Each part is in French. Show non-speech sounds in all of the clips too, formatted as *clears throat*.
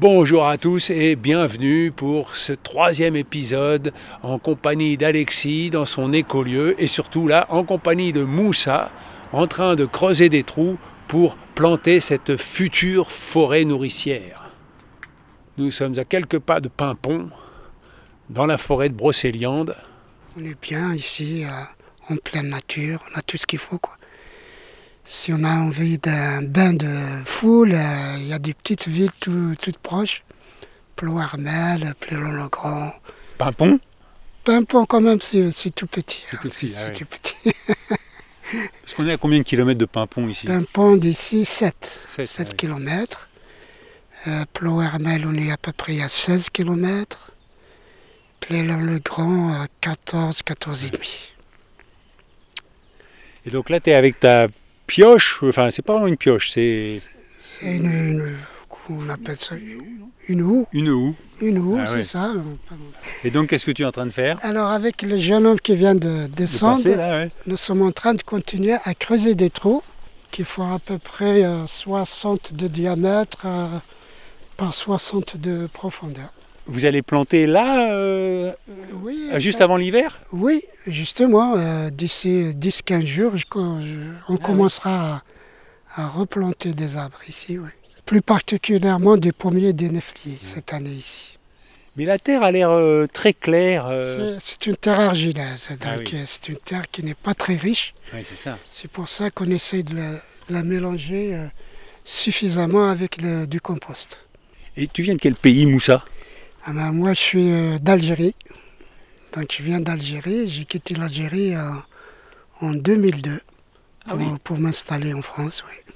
Bonjour à tous et bienvenue pour ce troisième épisode en compagnie d'Alexis dans son écolieu et surtout là en compagnie de Moussa en train de creuser des trous pour planter cette future forêt nourricière. Nous sommes à quelques pas de Pimpon dans la forêt de Brocéliande. On est bien ici euh, en pleine nature, on a tout ce qu'il faut quoi. Si on a envie d'un bain de foule, euh, il y a des petites villes tout- toutes proches. Ploërmel, Plélon-le-Grand. Pimpon? Pimpon quand même, c'est tout petit. C'est tout hein, petit, ah oui. tout petit. *laughs* Parce qu'on est à combien de kilomètres de Pimpon ici? Pimpon d'ici 7, Sept, 7 ah oui. km. Euh, Ploërmel, on est à peu près à 16 km. Plélon-le-Grand, à 14, 14 et demi. Et donc là tu es avec ta pioche, enfin c'est pas vraiment une pioche, c'est C'est une, une- on appelle ça une houe. une houe. Une houe, Ah c'est ça. Et donc qu'est-ce que tu es en train de faire? Alors avec le jeune homme qui vient de De descendre, passer, là, ouais. nous sommes en train de continuer à creuser des trous qui font à peu près euh, 60 de diamètre euh, par 60 de profondeur. Vous allez planter là, euh, Oui, juste ça- avant l'hiver? Oui, justement, euh, d'ici 10-15 jours, je- on Ah commencera à, à replanter des arbres ici. oui. Plus particulièrement des pommiers et des néfliers cette année ici. Mais la terre a l'air euh, très claire. euh. C'est- une terre argileuse, Ah donc oui. euh, c'est une terre qui n'est pas très riche. Ouais, c'est ça. C'est pour ça qu'on essaie de la, de la mélanger euh, suffisamment avec le- du compost. Et tu viens de quel pays, Moussa? Ah ben, moi, je suis euh, d'Algérie. Donc, je viens d'Algérie. J'ai quitté l'Algérie euh, en 2002 Ah pour, oui. pour m'installer en France. Oui.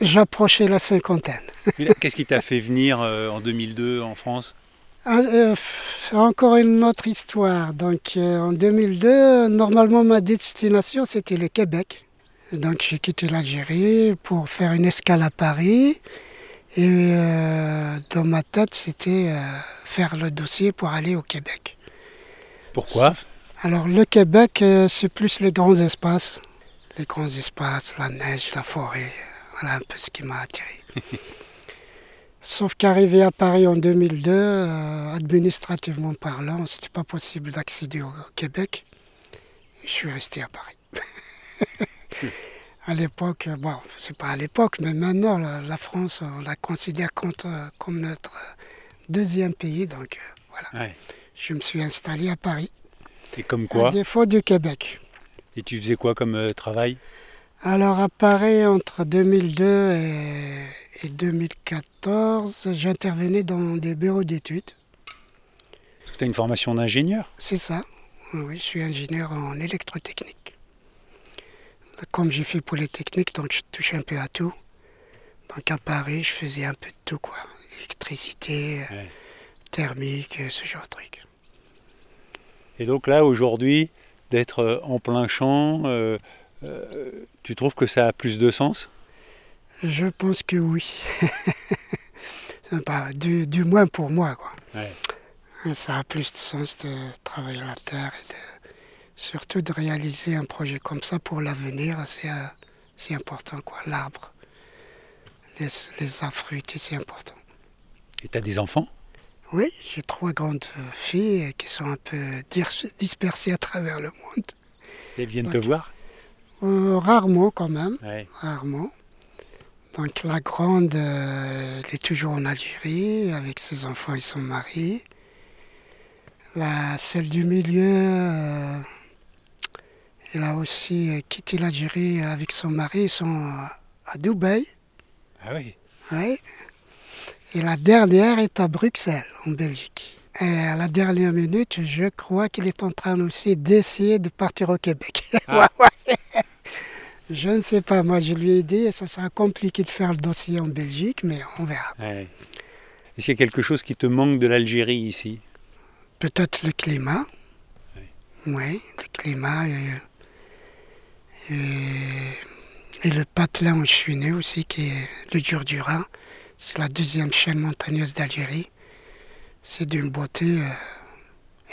J'approchais la cinquantaine. Qu'est-ce qui t'a fait venir euh, en 2002 en France? Ah, euh, encore une autre histoire. Donc, euh, en 2002, normalement, ma destination, c'était le Québec. Donc, j'ai quitté l'Algérie pour faire une escale à Paris. Et euh, dans ma tête, c'était euh, faire le dossier pour aller au Québec. Pourquoi Alors, le Québec, euh, c'est plus les grands espaces. Les grands espaces, la neige, la forêt. Voilà un peu ce qui m'a attiré. *laughs* Sauf qu'arrivé à Paris en 2002, euh, administrativement parlant, c'était pas possible d'accéder au, au Québec. Je suis resté à Paris. *laughs* à l'époque, bon, c'est pas à l'époque, mais maintenant, la, la France, on la considère comme, euh, comme notre deuxième pays. Donc, euh, voilà. Ouais. Je me suis installé à Paris, Et comme à quoi défaut du Québec. Et tu faisais quoi comme euh, travail? Alors à Paris, entre 2002 et, et 2014, j'intervenais dans des bureaux d'études. Parce que tu as une formation d'ingénieur? C'est ça. Oui, je suis ingénieur en électrotechnique. Comme j'ai fait Polytechnique, donc je touche un peu à tout. Donc à Paris, je faisais un peu de tout, quoi. Électricité, Ouais. thermique, ce genre de trucs. Et donc là, aujourd'hui, d'être euh, en plein champ, euh, euh, tu trouves que ça a plus de sens? Je pense que oui. *laughs* Du, du moins pour moi, quoi. Ouais. Ça a plus de sens de travailler la terre et de, surtout de réaliser un projet comme ça pour l'avenir. C'est euh, important, quoi. L'arbre, les, les arbres fruitiers, c'est important. Et tu as des enfants? Oui, j'ai trois grandes filles qui sont un peu dis- dispersées à travers le monde. Elles viennent te voir? Euh, rarement, quand même. Ouais. rarement. Donc la grande, euh, elle est toujours en Algérie avec ses enfants et son mari. La, celle du milieu, euh, elle a aussi euh, quitté l'Algérie avec son mari, ils sont euh, à Dubaï. Ah oui. ouais. Et la dernière est à Bruxelles, en Belgique. Et à la dernière minute, je crois qu'il est en train aussi d'essayer de partir au Québec. *laughs* Ah. Je ne sais pas, moi je lui ai dit, ça sera compliqué de faire le dossier en Belgique, mais on verra. Ouais. Est-ce qu'il y a quelque chose qui te manque de l'Algérie ici? Peut-être le climat. Oui, le climat et, et- le patelin où je suis né aussi, qui est le Durdura. C'est la deuxième chaîne montagneuse d'Algérie. C'est d'une beauté euh,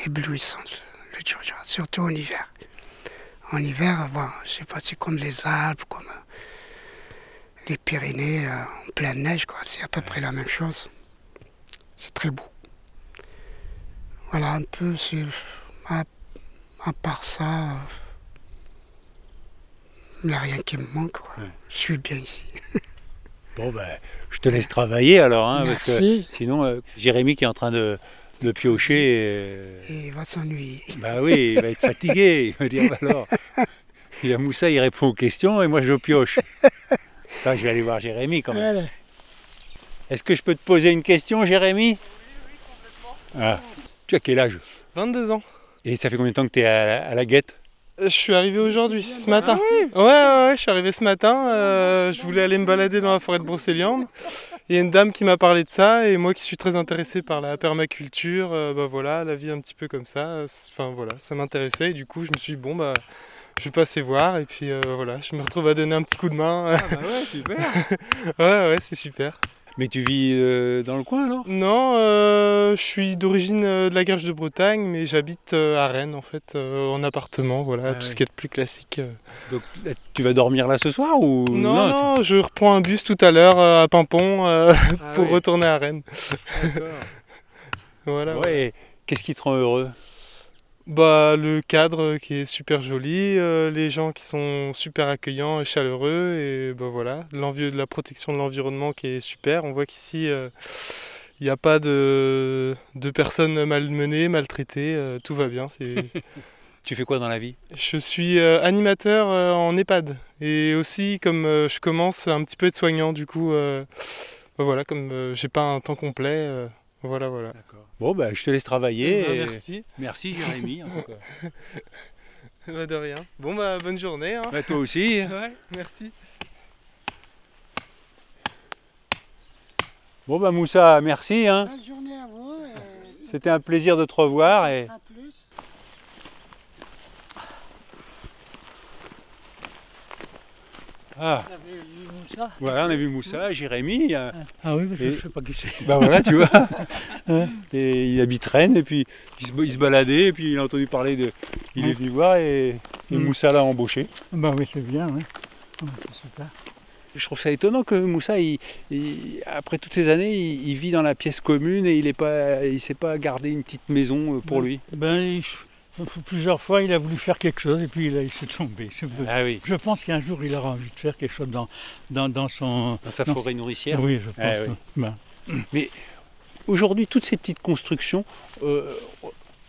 éblouissante, le Durdura, surtout en hiver. En hiver, bon, je sais pas, c'est comme les Alpes, comme euh, les Pyrénées euh, en pleine neige, quoi. C'est à peu près la même chose. C'est très beau. Voilà un peu, à, part ça, il n'y a rien qui me manque. quoi. Ouais. Je suis bien ici. *laughs* Bon, ben, je te laisse travailler alors, hein, parce que Merci. sinon, euh, Jérémy qui est en train de, de piocher, euh, Et il va s'ennuyer. bah oui, il va être fatigué. Il va dire, bah alors, il y a Moussa, il répond aux questions et moi je pioche. *laughs* Là, je vais aller voir Jérémy quand même. Voilà. Est-ce que je peux te poser une question, Jérémy? Ah. Tu as quel âge? 22 ans. Et ça fait combien de temps que tu es à, la- à la guette? Je suis arrivé aujourd'hui, ce matin. ouais, ouais, ouais, je suis arrivé ce matin. euh, je voulais aller me balader dans la forêt de Brocéliande. Il y a une dame qui m'a parlé de ça et moi qui suis très intéressé par la permaculture, euh, bah voilà, la vie un petit peu comme ça. euh, Enfin voilà, ça m'intéressait et du coup je me suis dit bon bah je vais passer voir et puis euh, voilà, je me retrouve à donner un petit coup de main. bah ouais, super. *laughs* ouais ouais, c'est super. Mais tu vis euh, dans le coin alors? Non, euh, je suis d'origine euh, de la Garge de Bretagne, mais j'habite à Rennes en fait, en appartement, voilà, Ah tout oui. ce qui est de plus classique. Donc tu vas dormir là ce soir ou Non, non, je reprends un bus tout à l'heure à Pimpon Ah *laughs* pour retourner à Rennes. d'accord. *laughs* Voilà. Ouais, et Qu'est-ce qui te rend heureux? Bah, le cadre qui est super joli, euh, les gens qui sont super accueillants et chaleureux, et bah voilà, la protection de l'environnement qui est super. On voit qu'ici, euh, il n'y a pas de, de personnes malmenées, maltraitées, euh, tout va bien. *laughs* Tu fais quoi dans la vie? Je suis euh, animateur euh, en EHPAD et aussi comme euh, je commence un petit peu à être soignant du coup euh, bah voilà comme euh, j'ai pas un temps complet euh, voilà voilà. Bon, bah, je te laisse travailler. Bah, et- merci. Merci Jérémy. en tout cas. *laughs* Bah, de rien. Bon bah bonne journée. hein. Bah, toi aussi. *laughs* Ouais, merci. Bon, bah Moussa, merci. hein. Bonne journée à vous. C'était un plaisir de te revoir. Et... À plus. Ah, Moussa voilà, on a vu Moussa, Jérémy. euh, Ah oui, je sais pas qui c'est. Bah voilà, tu vois. *laughs* et il habite Rennes et puis il se, il se baladait et puis il a entendu parler de. Il est venu voir et, et Mm. Moussa l'a embauché. Bah oui, c'est bien, oui. Ah, c'est super. Je trouve ça étonnant que Moussa, il- il- après toutes ces années, il, vit dans la pièce commune et il ne pas, il s'est pas gardé une petite maison euh, pour lui. Ben, plusieurs fois, il a voulu faire quelque chose et puis là, il s'est tombé. Je, Ah oui, je pense qu'un jour, il aura envie de faire quelque chose dans, dans, dans son... dans sa forêt nourricière. Oui, je pense. Ah oui. Ben, Aujourd'hui, toutes ces petites constructions, euh,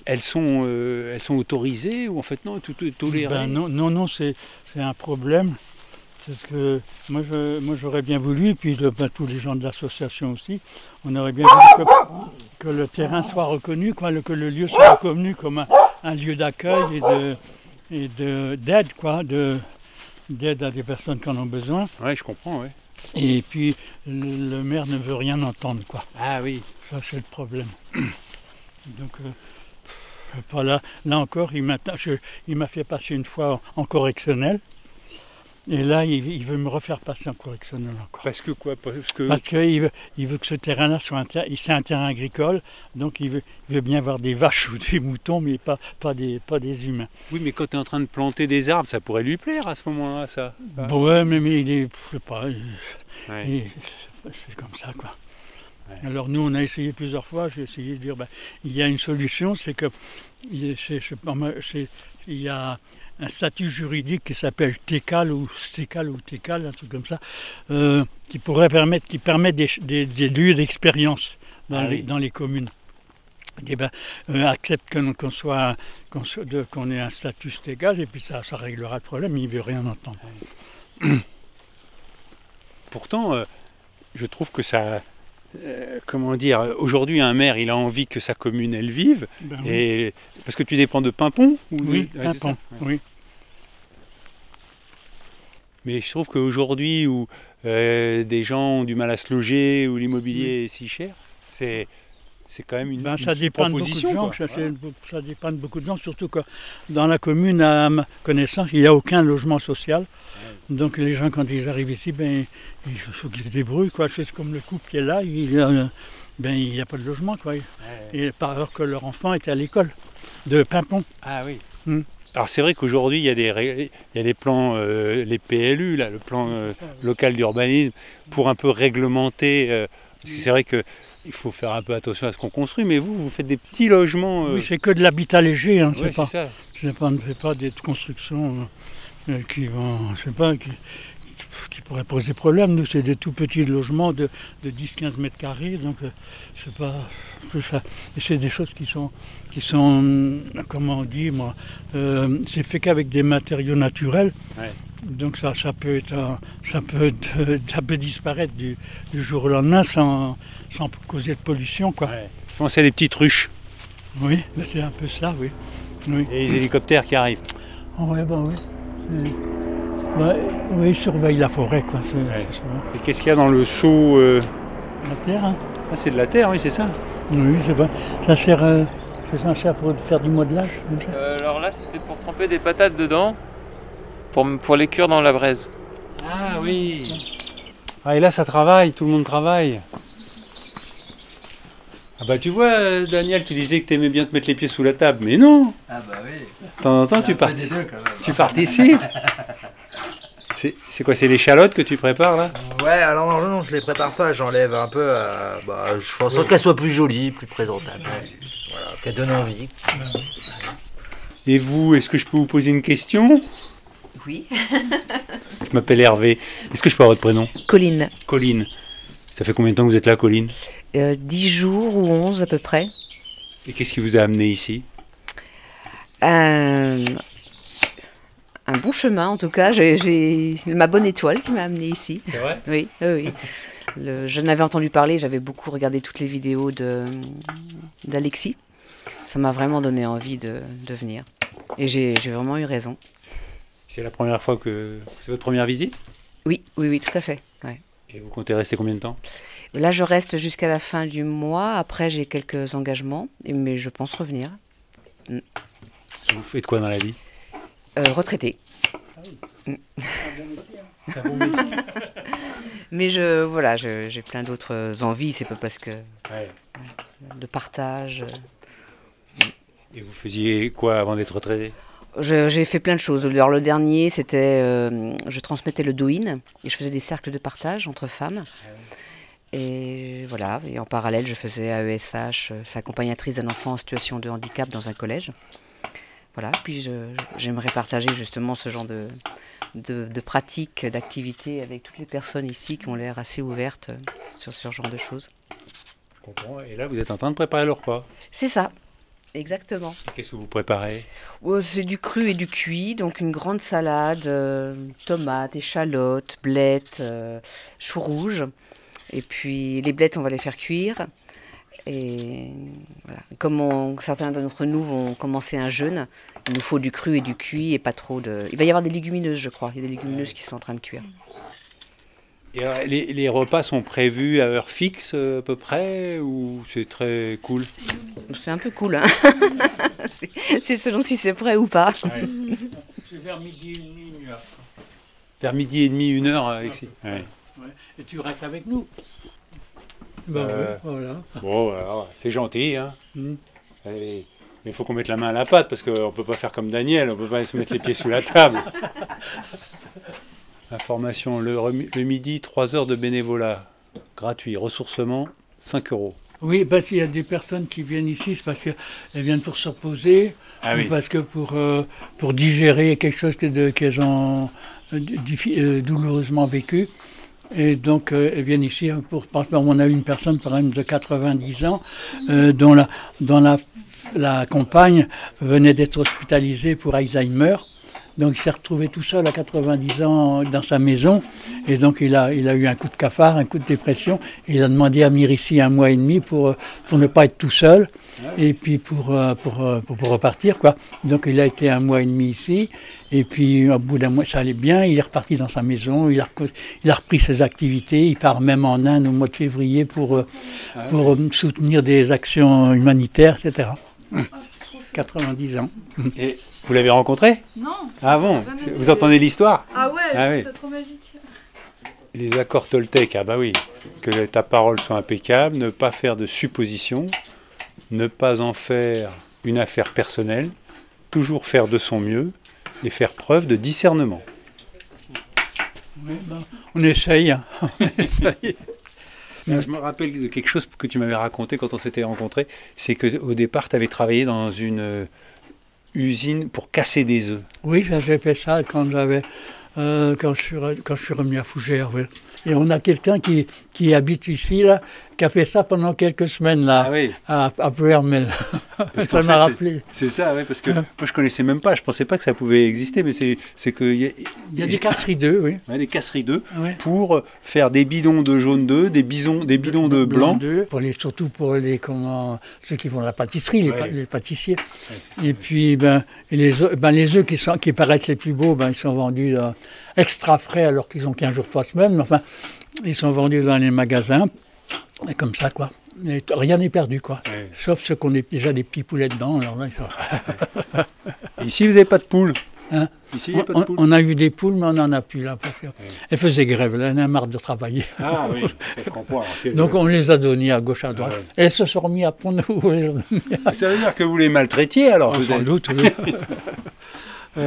elles, sont, euh, elles sont autorisées ou en fait non, tout est toléré? Ben non, non, non, c'est c'est un problème. Parce que moi, je, moi, j'aurais bien voulu, et puis le- ben, tous les gens de l'association aussi, on aurait bien voulu que, que le terrain soit reconnu, quoi, le- que le lieu soit reconnu comme un, un lieu d'accueil et de et de d'aide, quoi, de d'aide à des personnes qui en ont besoin. Oui, je comprends, ouais. Et puis le, le maire ne veut rien entendre, quoi. Ah oui. Ça, c'est le problème. *coughs* Donc, euh, pas, là, là encore, il m'a je- il m'a fait passer une fois en, en correctionnel. Et là, il, il veut me refaire passer en correctionnel encore. Parce que quoi? Parce que. Parce qu'il veut, il veut que ce terrain-là soit un, ter- un terrain agricole, donc il veut, il veut bien avoir des vaches *laughs* ou des moutons, mais pas, pas, des, pas des humains. Oui, mais quand tu es en train de planter des arbres, ça pourrait lui plaire à ce moment-là, ça. Bon, ouais, mais, mais il est, je sais pas, Ouais. C'est- comme ça, quoi. Ouais. Alors nous, on a essayé plusieurs fois, j'ai essayé de dire, ben, il y a une solution, c'est que c'est- il y a un statut juridique qui s'appelle TECAL ou STECAL ou TECAL, un truc comme ça, euh, qui pourrait permettre, qui permet des, des- des lieux d'expérience dans, Ah oui. dans les communes. Eh ben, euh, accepte qu'on soit, qu'on ait un statut STECAL et puis ça, ça réglera le problème, il ne veut rien entendre. Pourtant, euh, je trouve que ça. Euh, comment dire Aujourd'hui, un maire, il a envie que sa commune, elle vive. Ben oui. Et, parce que tu dépends de Pimpon ou de- Oui, Pimpon, ouais. oui. Mais je trouve qu'aujourd'hui, où euh, des gens ont du mal à se loger, où l'immobilier est si cher, c'est. C'est quand même une, Ben, une ça dépend de beaucoup de gens. ça dépend de beaucoup de gens, surtout que dans la commune, à ma connaissance, il n'y a aucun logement social. Donc les gens, quand ils arrivent ici, ben, il faut qu'ils se débrouillent. Quoi. C'est comme le couple qui est là, il euh, ben, il n'y a pas de logement. Quoi. Ouais. Et par alors que leur enfant est à l'école de Pimpon. Ah oui. Hmm. Alors c'est vrai qu'aujourd'hui, il y a des, ré- il y a des plans, euh, les PLU, là, le plan euh, local d'urbanisme, pour un peu réglementer. euh, parce que c'est vrai que il faut faire un peu attention à ce qu'on construit, mais vous, vous faites des petits logements. euh, Oui, c'est que de l'habitat léger, hein, ouais, c'est pas, c'est ça. pas, ne fait pas des constructions qui vont, je sais pas, qui, qui pourraient poser problème. Nous, c'est des tout petits logements de, de 10-15 mètres carrés, donc euh, c'est pas tout ça. C'est des choses qui sont, qui sont, hum, comment on dit, moi, euh, c'est fait qu'avec des matériaux naturels. Ouais. Donc ça, ça peut être, un- ça peut, être- ça peut disparaître du, du jour au lendemain sans, sans causer de pollution, quoi. Ouais. Pensez à des petites ruches Oui, mais c'est un peu ça, oui. Oui, et les hélicoptères qui arrivent. oui, bon, oui. Oui, ils surveillent la forêt, quoi. C'est Ouais. c'est ça. Et qu'est-ce qu'il y a dans le seau euh La terre, hein Ah, c'est de la terre, oui, c'est ça. Oui, c'est pas. Ça sert, euh, c'est ça sert pour faire du modelage, comme ça Euh, alors là, c'était pour tremper des patates dedans, pour, pour les cuire dans la braise. Ah oui. Ah, et là, ça travaille, tout le monde travaille. Ah bah tu vois, euh, Daniel, tu disais que tu aimais bien te mettre les pieds sous la table, mais non Ah bah oui. De temps en temps, tu, Un peu par- des deux tu participes. C'est c'est quoi, c'est l'échalote que tu prépares là? Ouais, alors non, non, je les prépare pas, j'enlève un peu. euh, bah, je fais en sorte qu'elles soient plus jolies, plus présentables. Voilà, qu'elles donnent envie. Et vous, est-ce que je peux vous poser une question? Oui. Je m'appelle Hervé. Est-ce que je peux avoir votre prénom? Colline, Colline. Ça fait combien de temps que vous êtes là, Colline euh, 10 jours ou 11 à peu près. Et qu'est-ce qui vous a amené ici Un, un bon chemin en tout cas. J'ai- J'ai ma bonne étoile qui m'a amené ici. C'est vrai? Oui, oui, oui. Le- J'en avais entendu parler, j'avais beaucoup regardé toutes les vidéos de- d'Alexis. Ça m'a vraiment donné envie de, de venir. Et j'ai j'ai vraiment eu raison. C'est la première fois que... C'est votre première visite? Oui, oui, oui, tout à fait. Et vous comptez rester combien de temps? Là, je reste jusqu'à la fin du mois. Après, j'ai quelques engagements, mais je pense revenir. Vous faites quoi dans la vie Euh, retraité. *laughs* Mais je, voilà, j'ai plein d'autres envies. C'est pas parce que Ouais. de partage. Et vous faisiez quoi avant d'être retraité? J'ai fait plein de choses. Alors, le dernier, c'était, euh, je transmettais le douyin et je faisais des cercles de partage entre femmes. Et voilà. Et en parallèle, je faisais AESH, c'est accompagnatrice d'un enfant en situation de handicap dans un collège. Voilà. Puis j'aimerais partager justement ce genre de, de, de pratiques, d'activités avec toutes les personnes ici qui ont l'air assez ouvertes sur ce genre de choses. Je comprends. Et là, vous êtes en train de préparer le repas. C'est ça. Exactement. Qu'est-ce que vous préparez? Oh, c'est du cru et du cuit, donc une grande salade, euh, tomates, échalotes, blettes, euh, choux rouges. Et puis les blettes, on va les faire cuire. Et voilà. Comme on- certains d'entre nous vont commencer un jeûne, il nous faut du cru et du cuit et pas trop de. Il va y avoir des légumineuses, je crois. Il y a des légumineuses qui sont en train de cuire. Et alors, les, les repas sont prévus à heure fixe euh, à peu près ou c'est très cool? C'est un peu cool. hein. *laughs* c'est selon si c'est prêt ou pas. C'est vers midi et demi, une heure. Vers midi et demi, une heure, Alexis. Ouais. Et tu restes avec nous? Bah Euh, oui, voilà. Bon, alors, c'est gentil, hein. Mm. Allez. Mais il faut qu'on mette la main à la pâte parce qu'on ne peut pas faire comme Daniel, on ne peut pas se mettre les pieds sous la table. *laughs* Information, le, le midi, 3 heures de bénévolat gratuit, ressourcement, 5 euros. Oui, parce qu'il y a des personnes qui viennent ici, c'est parce qu'elles viennent pour se reposer, Ah ou parce que pour, euh, pour digérer quelque chose qu'elles ont euh, euh, douloureusement vécu. Et donc, euh, elles viennent ici hein, pour. Par exemple, on a une personne, par exemple, de 90 ans, dont, la, dont la, la compagne venait d'être hospitalisée pour Alzheimer. Donc, il s'est retrouvé tout seul à 90 ans dans sa maison. Et donc, il a, il a eu un coup de cafard, un coup de dépression. Et il a demandé à venir ici un mois et demi pour, pour ne pas être tout seul. Et puis pour, euh, pour, euh, pour, pour repartir, quoi. Donc, il a été un mois et demi ici. Et puis, au bout d'un mois, ça allait bien. Il est reparti dans sa maison. Il a, il a repris ses activités. Il part même en Inde au mois de février pour, euh, pour euh, soutenir des actions humanitaires, etc. 90 ans. Et vous l'avez rencontré Non. Ah bon. Vous entendez l'histoire Ah ouais, Ah oui. c'est trop magique. Les accords Toltec, ah bah oui. Que ta parole soit impeccable, ne pas faire de suppositions, ne pas en faire une affaire personnelle, toujours faire de son mieux et faire preuve de discernement. Oui, ben, on essaye. hein. *laughs* On essaye. Je me rappelle de quelque chose que tu m'avais raconté quand on s'était rencontrés, c'est qu'au départ, tu avais travaillé dans une euh, usine pour casser des œufs. Oui, j'ai fait ça quand j'avais euh, quand, je suis, quand je suis revenu à Fougères. oui. Et on a quelqu'un qui, qui habite ici, là, qui a fait ça pendant quelques semaines, là, Ah oui. à, à Vermel. *laughs* Ça m'a rappelé. C'est ça, ouais, parce que Ouais. moi je connaissais même pas, je pensais pas que ça pouvait exister, mais c'est que il y a, Il y a des casseries d'œufs, oui. ouais, des casseries d'œufs pour faire des bidons de jaune d'œufs, des bisons, des bidons de blanc. d'œufs, Pour les, surtout pour les, comment, ceux qui font la pâtisserie, les, Ouais. pa- les pâtissiers. Ouais, c'est ça. Et puis, ben, et les, œufs, ben, les œufs qui, sont, qui paraissent les plus beaux, ben, ils sont vendus euh, extra frais alors qu'ils ont 15 jours, 3 semaines. Mais enfin, ils sont vendus dans les magasins. Et comme ça, quoi. Et rien n'est perdu, quoi. Ouais. Sauf ceux qu'on a déjà des petits poulets dedans. Alors là, ils sont- *laughs* Et Ici, vous n'avez pas de poules. Hein? Ici, il n'y a pas on, de poules. on a eu des poules, mais on n'en a plus là. Parce qu'elles faisaient grève, là, elles en marre de travailler. Ah oui, *laughs* Donc on les a donnés à gauche, à droite. Ouais. Elles se sont remis à prendre nous. Ça veut dire que vous les maltraitiez alors Sans peut-être doute, oui. *laughs*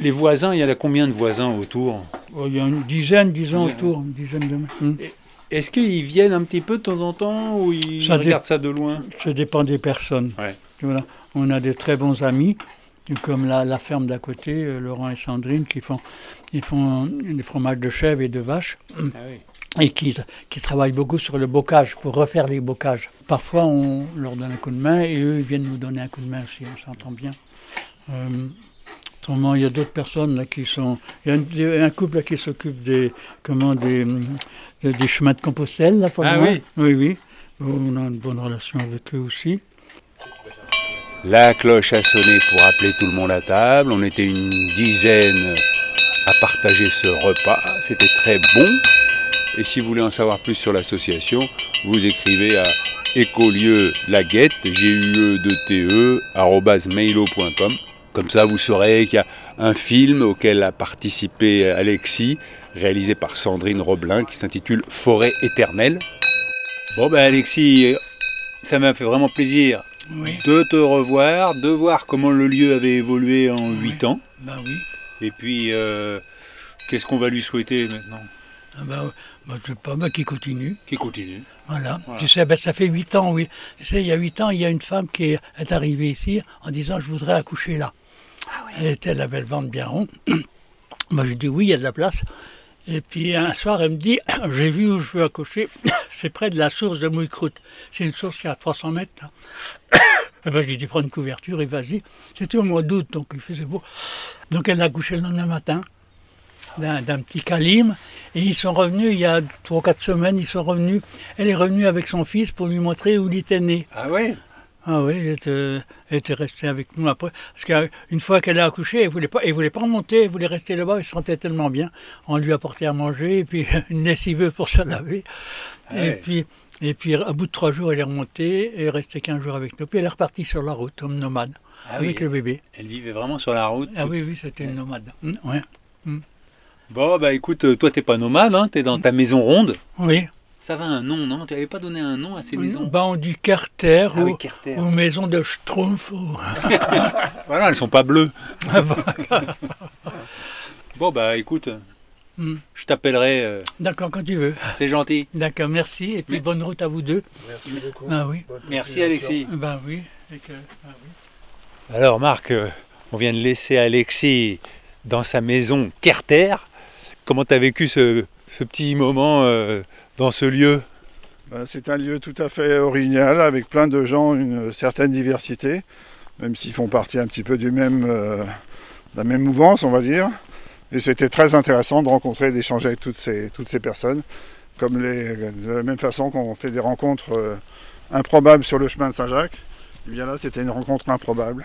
Les voisins, il y en a combien de voisins autour Oh, Il y a une dizaine, disons, autour, une dizaine de. Hmm. Est-ce qu'ils viennent un petit peu de temps en temps ou ils Ça dé- regardent ça de loin Ça dépend des personnes. Ouais. Voilà. On a de très bons amis, comme la, la ferme d'à côté, euh, Laurent et Sandrine, qui font, ils font des fromages de chèvre et de vache, et qui, qui travaillent beaucoup sur le bocage, pour refaire les bocages. Parfois, on leur donne un coup de main, et eux, ils viennent nous donner un coup de main aussi, on s'entend bien. Euh, il y a d'autres personnes là, qui sont... Il y a un, un couple là, qui s'occupe des, comment, des, des, des chemins de Compostelle, là, Ah oui. Oui, oui. On a une bonne relation avec eux aussi. La cloche a sonné pour appeler tout le monde à table. On était une dizaine à partager ce repas. C'était très bon. Et si vous voulez en savoir plus sur l'association, vous écrivez à écolieu laguette, g u e 2 t e. Comme ça, vous saurez qu'il y a un film auquel a participé Alexis, réalisé par Sandrine Roblin, qui s'intitule Forêt éternelle. Bon, ben Alexis, ça m'a fait vraiment plaisir Oui, de te revoir, de voir comment le lieu avait évolué en 8 ans. bah oui. Et puis, euh, qu'est-ce qu'on va lui souhaiter maintenant? Ah bah, bah, je sais pas, bah, qui continue. Qui continue. Voilà. Voilà. Tu sais, ben, ça fait huit ans, oui. Tu sais, il y a huit ans, il y a une femme qui est, est arrivée ici en disant Je voudrais accoucher là. Elle, était, elle avait le ventre bien rond. *clears throat* Moi, je dis Oui, il y a de la place. Et puis un soir, elle me dit *clears throat* J'ai vu où je veux accoucher. *clears throat* C'est près de la source de Mouille-Croûte. C'est une source qui est à 300 mètres. Et ben, j'ai dit Prends une couverture et vas-y. C'était au mois d'août, donc il faisait beau. Donc elle a accouché le lendemain matin d'un petit calim. Et ils sont revenus, il y a trois ou quatre semaines, ils sont revenus. Elle est revenue avec son fils pour lui montrer où il était né. Ah ouais? Ah oui, elle était, elle était restée avec nous après. Parce qu'une fois qu'elle a accouché, elle ne voulait, pas- elle voulait pas remonter, elle voulait rester là-bas, elle se sentait tellement bien. On lui apportait à manger, et puis *laughs* une lessiveuse pour se laver. Ah Et, puis, et puis, à bout de trois jours, elle est remontée, et est restée 15 jours avec nous. Puis elle est repartie sur la route, comme nomade, Ah avec oui, le bébé. Elle vivait vraiment sur la route. Ah oui, oui, c'était une nomade. Mm, ouais. Bon, bah écoute, euh, toi t'es pas nomade, hein, t'es dans ta maison ronde. Oui. Ça va un nom, non Tu n'avais pas donné un nom à ces maisons Bah, on dit Carter Ah oui, ou, Carter. ou maison de Schtroumpf. ou- *laughs* Voilà, elles sont pas bleues. Ah. Bon, bah écoute, Hmm. je t'appellerai, euh, D'accord, quand tu veux. c'est gentil. D'accord, merci. Et puis Mais- bonne route à vous deux. Merci beaucoup. Ah oui. Merci Alexis. Ben oui. Et que- ah oui. Alors Marc, euh, on vient de laisser Alexis dans sa maison Kerter. Comment tu as vécu ce, ce petit moment euh, dans ce lieu Ben, c'est un lieu tout à fait original avec plein de gens, une certaine diversité, même s'ils font partie un petit peu du même, euh, de la même mouvance, on va dire. Et c'était très intéressant de rencontrer, d'échanger avec toutes ces, personnes, comme les, de la même façon qu'on fait des rencontres euh, improbables sur le chemin de Saint-Jacques. Et bien là, c'était une rencontre improbable.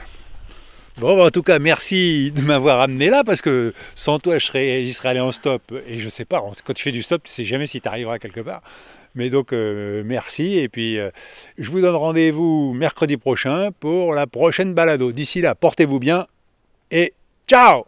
Bon, bah, en tout cas, merci de m'avoir amené là parce que sans toi, je serais, j'y serais allé en stop. Et je sais pas, quand tu fais du stop, tu sais jamais si tu arriveras quelque part. Mais donc, euh, merci. Et puis, euh, je vous donne rendez-vous mercredi prochain pour la prochaine balado. D'ici là, portez-vous bien et ciao